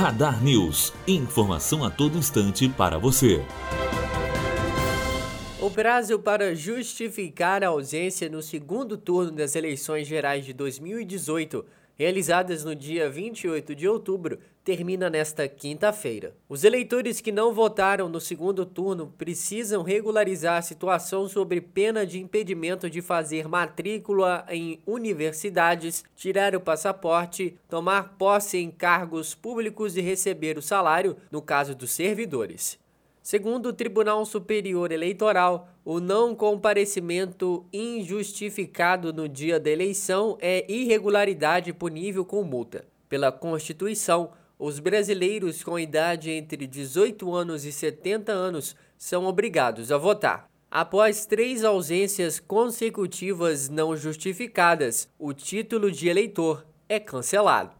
Radar News. Informação a todo instante para você. O prazo para justificar a ausência no segundo turno das eleições gerais de 2018 realizadas no dia 28 de outubro, termina nesta quinta-feira. Os eleitores que não votaram no segundo turno precisam regularizar a situação sobre pena de impedimento de fazer matrícula em universidades, tirar o passaporte, tomar posse em cargos públicos e receber o salário, no caso dos servidores. Segundo o Tribunal Superior Eleitoral, o não comparecimento injustificado no dia da eleição é irregularidade punível com multa. Pela Constituição, os brasileiros com idade entre 18 anos e 70 anos são obrigados a votar. Após três ausências consecutivas não justificadas, o título de eleitor é cancelado.